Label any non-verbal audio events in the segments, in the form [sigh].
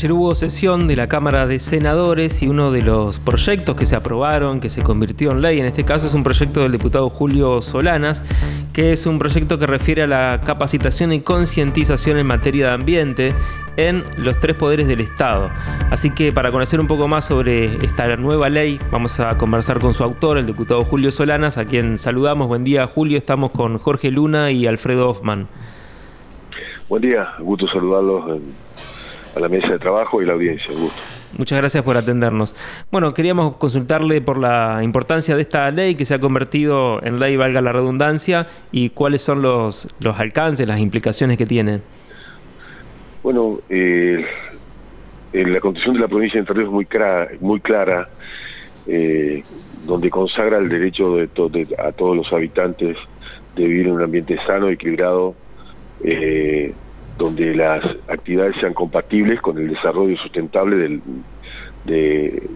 Ayer hubo sesión de la Cámara de Senadores y uno de los proyectos que se aprobaron, que se convirtió en ley, en este caso es un proyecto del diputado Julio Solanas, que es un proyecto que refiere a la capacitación y concientización en materia de ambiente en los tres poderes del Estado. Así que para conocer un poco más sobre esta nueva ley, vamos a conversar con su autor, el diputado Julio Solanas, a quien saludamos. Buen día, Julio. Estamos con Jorge Luna y Alfredo Hoffman. Buen día, gusto saludarlos a la mesa de trabajo y la audiencia. gusto. Muchas gracias por atendernos. Bueno, queríamos consultarle por la importancia de esta ley que se ha convertido en ley, valga la redundancia, y cuáles son los, los alcances, las implicaciones que tiene. Bueno, eh, la constitución de la provincia de Entre Ríos es muy, clara, muy clara, eh, donde consagra el derecho de, a todos los habitantes de vivir en un ambiente sano, equilibrado, eh, donde las actividades sean compatibles con el desarrollo sustentable del,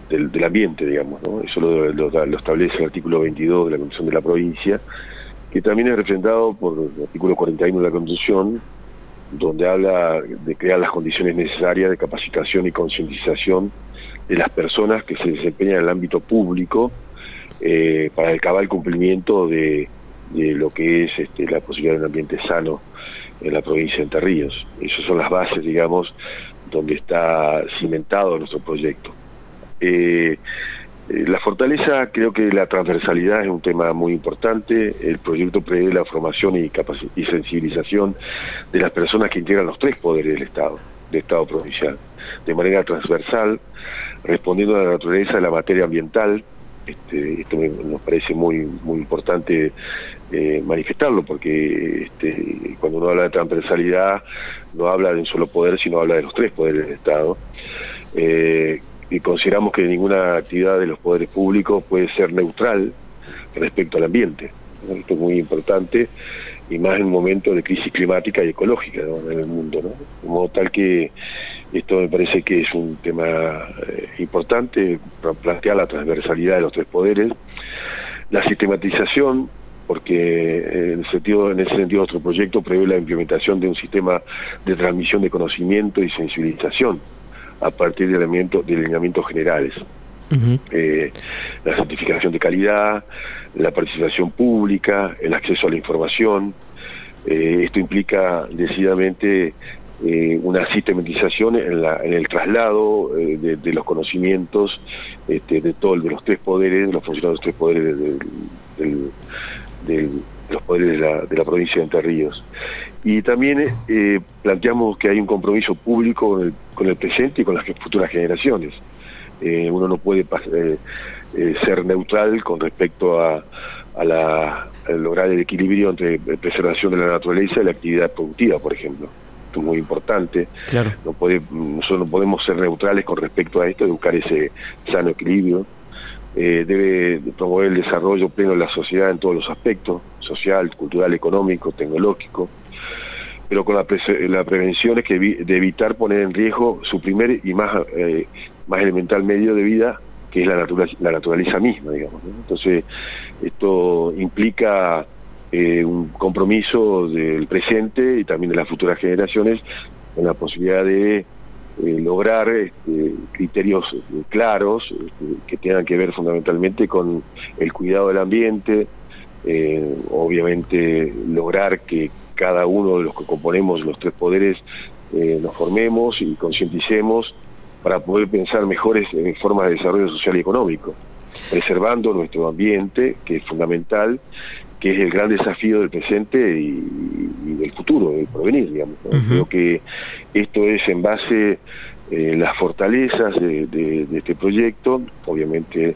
del, ambiente, digamos. ¿no? Eso lo, establece el artículo 22 de la Constitución de la provincia, que también es representado por el artículo 41 de la Constitución, donde habla de crear las condiciones necesarias de capacitación y concientización de las personas que se desempeñan en el ámbito público eh, para el cabal cumplimiento de, de lo que es este, la posibilidad de un ambiente sano en la provincia de Entre Ríos. Esas son las bases, digamos, donde está cimentado nuestro proyecto. Eh, eh, la fortaleza, creo que la transversalidad es un tema muy importante. El proyecto prevé la formación y, y sensibilización de las personas que integran los tres poderes del Estado, del Estado provincial, de manera transversal, respondiendo a la naturaleza de la materia ambiental, este, esto nos parece muy muy importante eh, manifestarlo porque este, cuando uno habla de transversalidad no habla de un solo poder sino habla de los tres poderes del Estado. Eh, y consideramos que ninguna actividad de los poderes públicos puede ser neutral respecto al ambiente. Esto es muy importante y más en un momento de crisis climática y ecológica en el mundo ¿no? modo tal que esto me parece que es un tema eh, importante, plantear la transversalidad de los tres poderes, la sistematización, porque en, sentido, en ese sentido nuestro proyecto prevé la implementación de un sistema de transmisión de conocimiento y sensibilización a partir de elementos, de lineamientos generales. Eh, la certificación de calidad, la participación pública, el acceso a la información. Eh, esto implica decididamente eh, una sistematización en, la, en el traslado eh, de, los conocimientos este, de todo de los tres poderes, de los funcionarios de los tres poderes de, los poderes de la, de la, provincia de Entre Ríos. Y también eh, planteamos que hay un compromiso público con el, con el presente y con las futuras generaciones. uno no puede ser neutral con respecto a, a, la, a lograr el equilibrio entre preservación de la naturaleza y la actividad productiva, por ejemplo muy importante. No puede, nosotros no podemos ser neutrales con respecto a esto, de buscar ese sano equilibrio. Eh, debe promover el desarrollo pleno de la sociedad en todos los aspectos, social, cultural, económico, tecnológico, pero con la, la prevención es que de evitar poner en riesgo su primer y más, eh, más elemental medio de vida, que es la, naturaleza, la naturaleza misma, digamos. Entonces, esto implica eh, un compromiso del presente y también de las futuras generaciones en la posibilidad de eh, lograr este, criterios eh, claros este, que tengan que ver fundamentalmente con el cuidado del ambiente, obviamente lograr que cada uno de los que componemos los tres poderes nos formemos y concienticemos para poder pensar mejores formas de desarrollo social y económico, preservando nuestro ambiente, que es fundamental, que es el gran desafío del presente y, del futuro, del porvenir, digamos. Creo que esto es en base eh, las fortalezas de, este proyecto, obviamente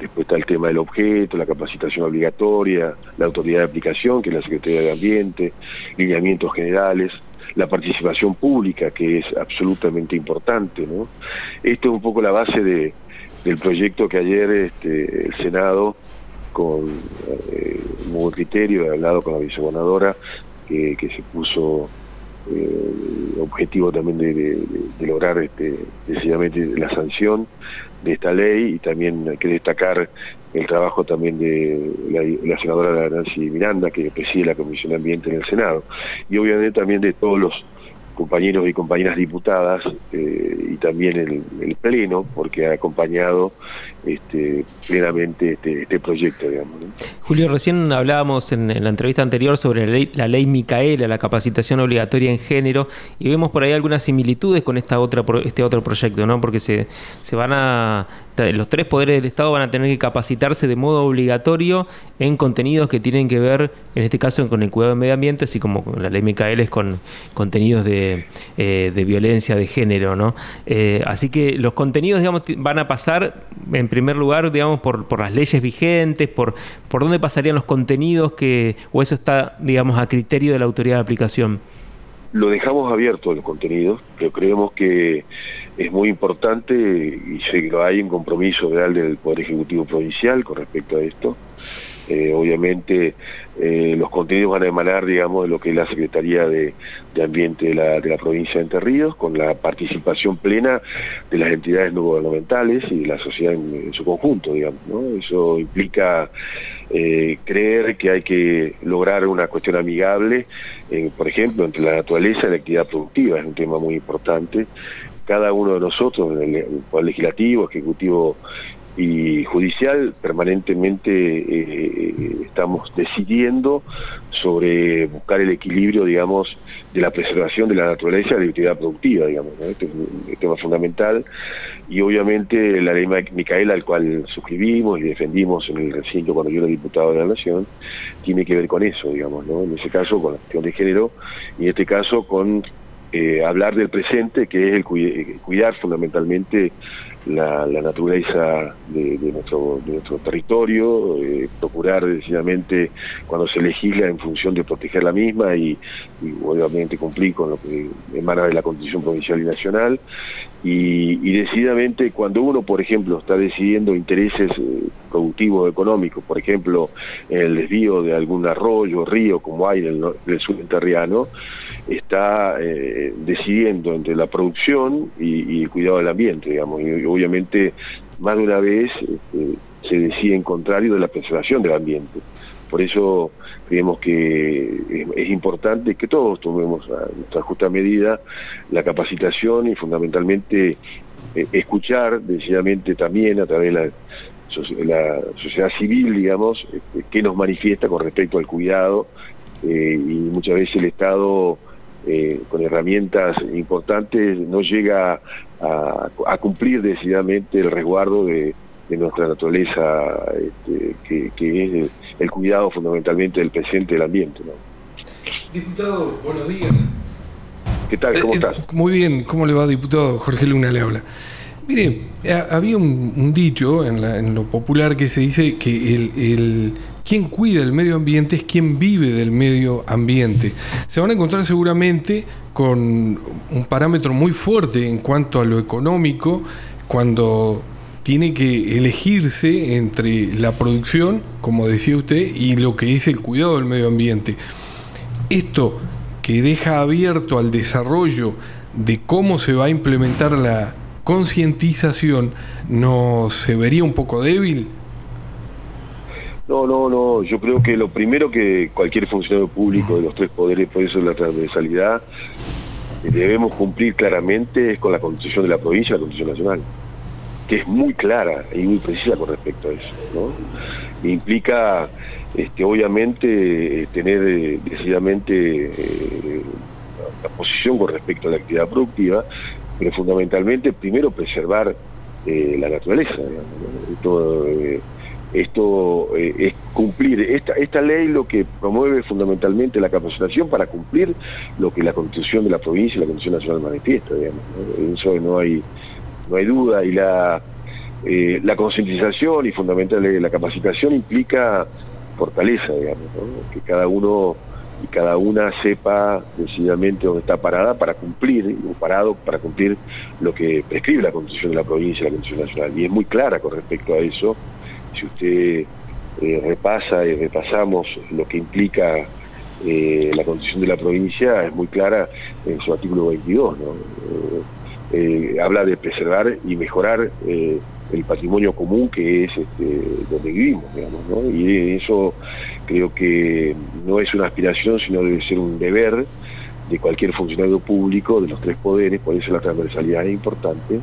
después está el tema del objeto, la capacitación obligatoria, la autoridad de aplicación, que es la Secretaría de Ambiente, lineamientos generales, la participación pública, que es absolutamente importante. ¿no? Esto es un poco la base de, del proyecto que ayer este, el Senado con eh, un buen criterio, he hablado con la vicegobernadora que, se puso eh, objetivo también de, lograr este, decididamente la sanción de esta ley y también hay que destacar el trabajo también de la, senadora Nancy Miranda que preside la Comisión de Ambiente en el Senado y obviamente también de todos los compañeros y compañeras diputadas eh, y también el, Pleno, porque ha acompañado este, plenamente este, este proyecto. Digamos, Julio, recién hablábamos en, la entrevista anterior sobre la ley, la ley Micaela, la capacitación obligatoria en género, y vemos por ahí algunas similitudes con esta otra, este otro proyecto, ¿no? porque se, se van a, los tres poderes del Estado van a tener que capacitarse de modo obligatorio en contenidos que tienen que ver, en este caso, con el cuidado del medio ambiente, así como la ley Micaela es con contenidos de eh, de, violencia de género, ¿no? Eh, así que los contenidos, digamos, van a pasar, en primer lugar, digamos, por, por las leyes vigentes, por, por dónde pasarían los contenidos que, o eso está, digamos, a criterio de la autoridad de aplicación. Lo dejamos abierto los contenidos, pero creemos que es muy importante y sé que hay un compromiso real del Poder Ejecutivo Provincial con respecto a esto. Eh, obviamente eh, los contenidos van a emanar, digamos, de lo que es la Secretaría de, Ambiente de la, de la, provincia de Entre Ríos, con la participación plena de las entidades no gubernamentales y de la sociedad en, su conjunto, digamos. ¿no? Eso implica eh, creer que hay que lograr una cuestión amigable, por ejemplo, entre la naturaleza y la actividad productiva, es un tema muy importante. Cada uno de nosotros, en el Legislativo, Ejecutivo y judicial permanentemente eh, estamos decidiendo sobre buscar el equilibrio, digamos, de la preservación de la naturaleza y la actividad productiva, digamos. Este es un tema fundamental y obviamente la ley Micaela, al cual suscribimos y defendimos en el recinto cuando yo era diputado de la Nación, tiene que ver con eso, digamos, ¿no? En ese caso con la cuestión de género y en este caso con eh, hablar del presente, que es el cuidar fundamentalmente la, naturaleza de, nuestro, territorio, eh, procurar decididamente cuando se legisla en función de proteger la misma y, obviamente cumplir con lo que emana de la Constitución Provincial y Nacional. Y, decididamente cuando uno, por ejemplo, está decidiendo intereses eh, productivos económicos, por ejemplo, en el desvío de algún arroyo, río, como hay en el, sur enterriano, está eh, decidiendo entre la producción y, el cuidado del ambiente, digamos, y, obviamente más de una vez este, se decide en contrario de la preservación del ambiente. Por eso creemos que es, importante que todos tomemos a nuestra justa medida la capacitación y fundamentalmente eh, escuchar decididamente también a través de la, sociedad civil, digamos, este, qué nos manifiesta con respecto al cuidado eh, y muchas veces el Estado eh, con herramientas importantes no llega a, cumplir decididamente el resguardo de, nuestra naturaleza, este, que, es el, cuidado fundamentalmente del presente del ambiente. Diputado, buenos días. ¿Qué tal? ¿Cómo eh, estás? Muy bien, ¿cómo le va, diputado? Jorge Luna le habla. Mire, había un, dicho en, lo popular que se dice que el, quien cuida el medio ambiente es quien vive del medio ambiente. Se van a encontrar seguramente con un parámetro muy fuerte en cuanto a lo económico cuando tiene que elegirse entre la producción, como decía usted, y lo que es el cuidado del medio ambiente. Esto que deja abierto al desarrollo de cómo se va a implementar la, concientización no se vería un poco débil? No, no, no. Yo creo que lo primero que cualquier funcionario público de los tres poderes, por eso es la transversalidad, debemos cumplir claramente es con la constitución de la provincia la constitución nacional, que es muy clara y muy precisa con respecto a eso. ¿no? Implica, este, obviamente, eh, tener eh, decididamente eh, la posición con respecto a la actividad productiva, pero fundamentalmente primero preservar eh, la naturaleza. Esto, eh, esto eh, es cumplir, esta, esta ley lo que promueve fundamentalmente la capacitación para cumplir lo que la constitución de la provincia y la constitución nacional manifiesta, digamos. Eso no hay, no hay duda y la, la concientización y fundamentalmente la capacitación implica fortaleza, digamos, que cada uno y cada una sepa decididamente dónde está parada para cumplir, o parado para cumplir lo que prescribe la Constitución de la provincia la Constitución nacional. Y es muy clara con respecto a eso. Si usted eh, repasa y repasamos lo que implica eh, la Constitución de la provincia, es muy clara en su artículo 22. ¿no? Eh, habla de preservar y mejorar el patrimonio común que es este, donde vivimos, digamos, ¿no? Y eso creo que no es una aspiración, sino debe ser un deber de cualquier funcionario público de los tres poderes, por eso la transversalidad es importante,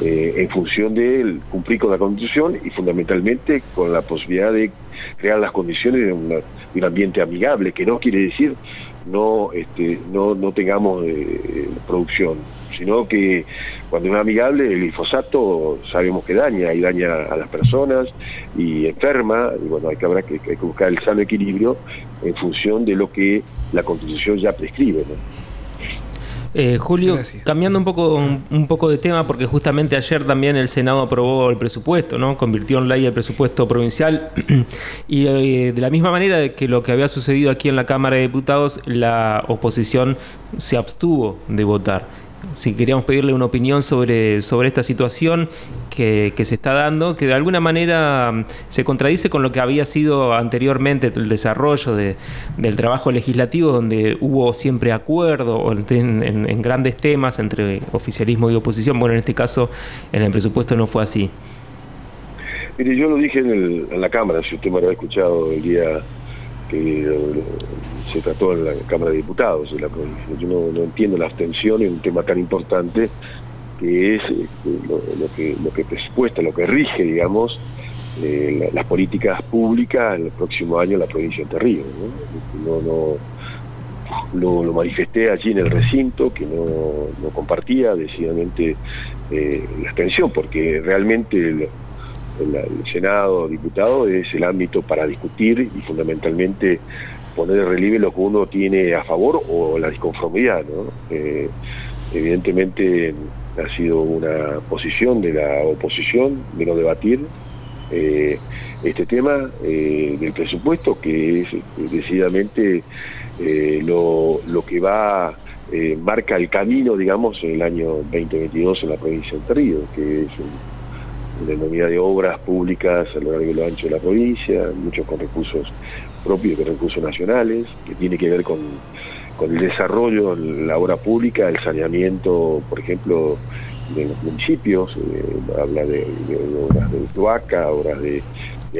eh, en función de cumplir con la Constitución y fundamentalmente con la posibilidad de crear las condiciones de, un ambiente amigable, que no quiere decir no este, no, no tengamos eh, producción, sino que cuando es amigable el glifosato sabemos que daña y daña a las personas y enferma, y bueno, hay que, habrá que, que buscar el sano equilibrio en función de lo que la Constitución ya prescribe. Eh, Julio, cambiando un poco, un, poco de tema, porque justamente ayer también el Senado aprobó el presupuesto, ¿no? Convirtió en ley el presupuesto provincial. [clears throat] y eh, de la misma manera que lo que había sucedido aquí en la Cámara de Diputados, la oposición se abstuvo de votar si queríamos pedirle una opinión sobre, sobre esta situación que, se está dando, que de alguna manera mm, se contradice con lo que había sido anteriormente el desarrollo del trabajo legislativo, donde hubo siempre acuerdo en, en, grandes temas entre oficialismo y oposición. Bueno, en este caso, en el presupuesto no fue así. Mire, yo lo dije en, en la Cámara, si usted me habrá escuchado el día que se trató en la Cámara de Diputados. Yo no, entiendo la abstención en un tema tan importante que es este, lo, que lo que presupuesta, lo que rige, digamos, eh, las políticas públicas en el próximo año en la provincia de Entre Ríos. ¿no? lo, manifesté allí en el recinto, que no, compartía decididamente eh, la abstención, porque realmente el, Senado, diputado, es el ámbito para discutir y fundamentalmente poner en relieve lo que uno tiene a favor o la disconformidad. Eh, evidentemente ha sido una posición de la oposición de no debatir eh, este tema eh, del presupuesto, que es decididamente lo, que va marca el camino, digamos, en el año 2022 en la provincia de Entre Ríos, que es un una enormidad de obras públicas a lo largo y lo ancho de la provincia, muchos con recursos propios y recursos nacionales, que tiene que ver con, el desarrollo de la obra pública, el saneamiento, por ejemplo, de los municipios, eh, habla de, obras de cloaca, obras de,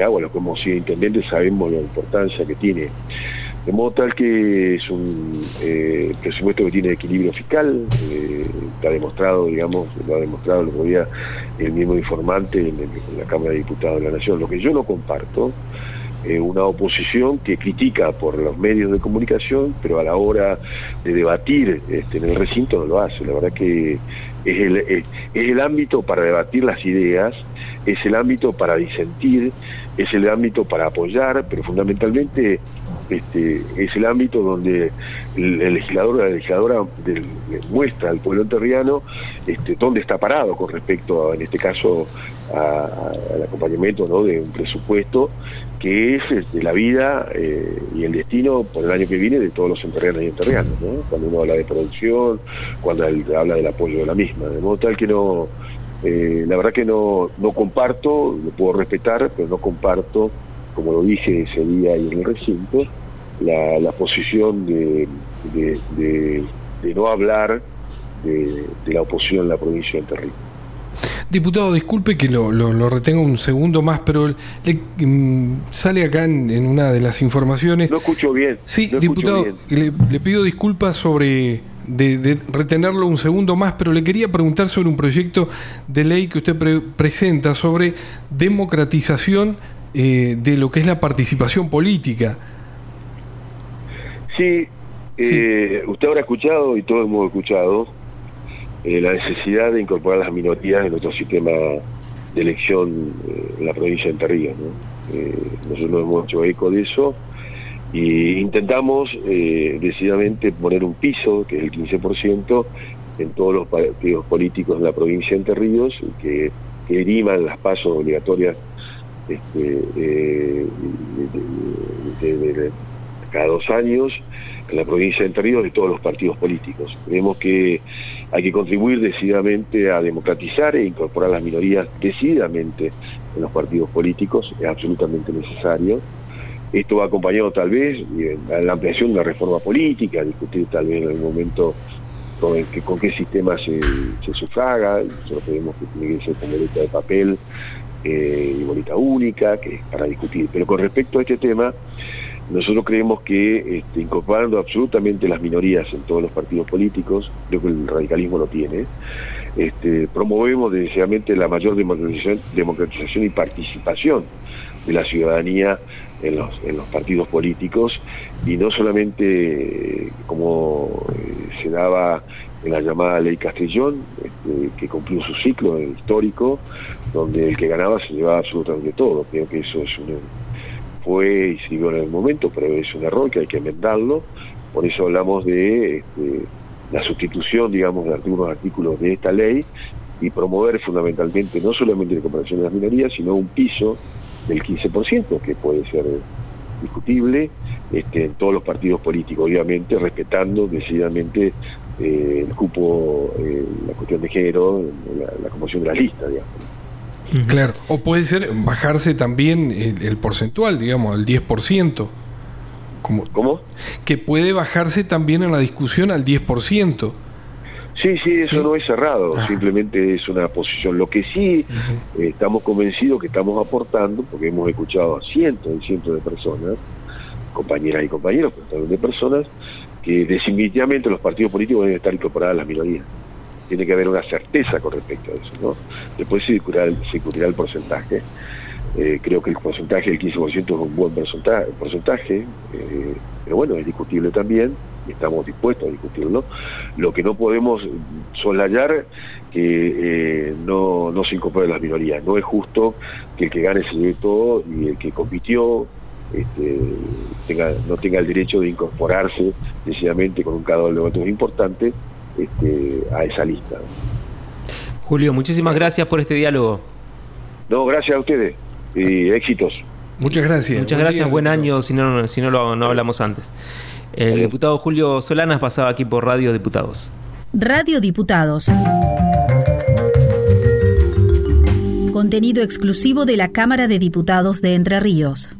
agua, los que hemos sido intendentes sabemos la importancia que tiene. De modo tal que es un eh, presupuesto que tiene equilibrio fiscal, eh, está demostrado, digamos, lo ha demostrado el otro día el mismo informante en, la Cámara de Diputados de la Nación. Lo que yo no comparto es una oposición que critica por los medios de comunicación, pero a la hora de debatir este, en el recinto no lo hace. La verdad que es el, es el ámbito para debatir las ideas, es el ámbito para disentir, es el ámbito para apoyar, pero fundamentalmente este, es el ámbito donde el, legislador o la legisladora muestra al pueblo enterriano este, dónde está parado con respecto, en este caso, al acompañamiento ¿no? de un presupuesto que es este, la vida eh, y el destino por el año que viene de todos los enterrianos y enterrianos, cuando uno habla de producción, cuando habla del apoyo de la misma, de modo tal que no, eh, la verdad que no, no comparto, lo puedo respetar, pero no comparto, como lo dije ese día ahí en el recinto, la, posición de, de, no hablar de, la oposición en la provincia de Terrible. Diputado, disculpe que lo, lo, retenga un segundo más, pero le, mm, sale acá en, una de las informaciones. No escucho bien. Sí, diputado, Le, pido disculpas sobre de, retenerlo un segundo más, pero le quería preguntar sobre un proyecto de ley que usted presenta sobre democratización eh, de lo que es la participación política. Sí, eh, usted habrá escuchado y todos hemos escuchado eh, la necesidad de incorporar las minorías en nuestro sistema de elección eh, en la provincia de Entre Ríos. nosotros hemos hecho eco de eso y intentamos decididamente poner un piso, que es el 15%, en todos los partidos políticos de la provincia de Entre Ríos, que, que las pasos obligatorias este, cada dos años en la provincia de Entre Ríos de todos los partidos políticos. Creemos que hay que contribuir decididamente a democratizar e incorporar las minorías decididamente en los partidos políticos, es absolutamente necesario. Esto va acompañado tal vez a la ampliación de la reforma política, discutir tal vez en algún momento con, qué sistema se, se sufraga, nosotros creemos que tiene que ser con boleta de papel eh, y boleta única, que es para discutir. Pero con respecto a este tema, Nosotros creemos que este, incorporando absolutamente las minorías en todos los partidos políticos, creo que el radicalismo lo tiene, este, promovemos deseadamente la mayor democratización, democratización y participación de la ciudadanía en los, en los partidos políticos y no solamente como eh, se daba en la llamada ley Castellón, este, que cumplió su ciclo histórico, donde el que ganaba se llevaba absolutamente todo. Creo que eso es un, fue y siguió en el momento, pero es un error que hay que enmendarlo. Por eso hablamos de este, la sustitución, digamos, de algunos artículos de esta ley y promover fundamentalmente no solamente la comparación de las minorías, sino un piso del 15%, que puede ser discutible este, en todos los partidos políticos, obviamente respetando decididamente eh, el cupo, eh, la cuestión de género, la, la de la lista, digamos. Claro, o puede ser bajarse también el, porcentual, digamos, al 10%. Como, ¿Cómo? Que puede bajarse también en la discusión al 10%. Sí, sí, eso no es cerrado, ah. simplemente es una posición. Lo que sí eh, estamos convencidos que estamos aportando, porque hemos escuchado a cientos y cientos de personas, compañeras y compañeros, pero también de personas, que definitivamente los partidos políticos deben estar incorporados a las minorías. Tiene que haber una certeza con respecto a eso, ¿no? Después se discutirá el, porcentaje. Eh, creo que el porcentaje del 15% es un buen porcentaje, eh, pero bueno, es discutible también y estamos dispuestos a discutirlo. Lo que no podemos soslayar que eh, no, se incorpore las minorías. No es justo que el que gane se lleve todo y el que compitió este, tenga, no tenga el derecho de incorporarse decididamente con un cadáver de votos importante este, a esa lista. Julio, muchísimas gracias por este diálogo. No, gracias a ustedes y éxitos. Muchas gracias. Muchas gracias, buen año si no, si no lo no hablamos antes. El diputado Julio Solanas pasaba aquí por Radio Diputados. Radio Diputados. Contenido exclusivo de la Cámara de Diputados de Entre Ríos.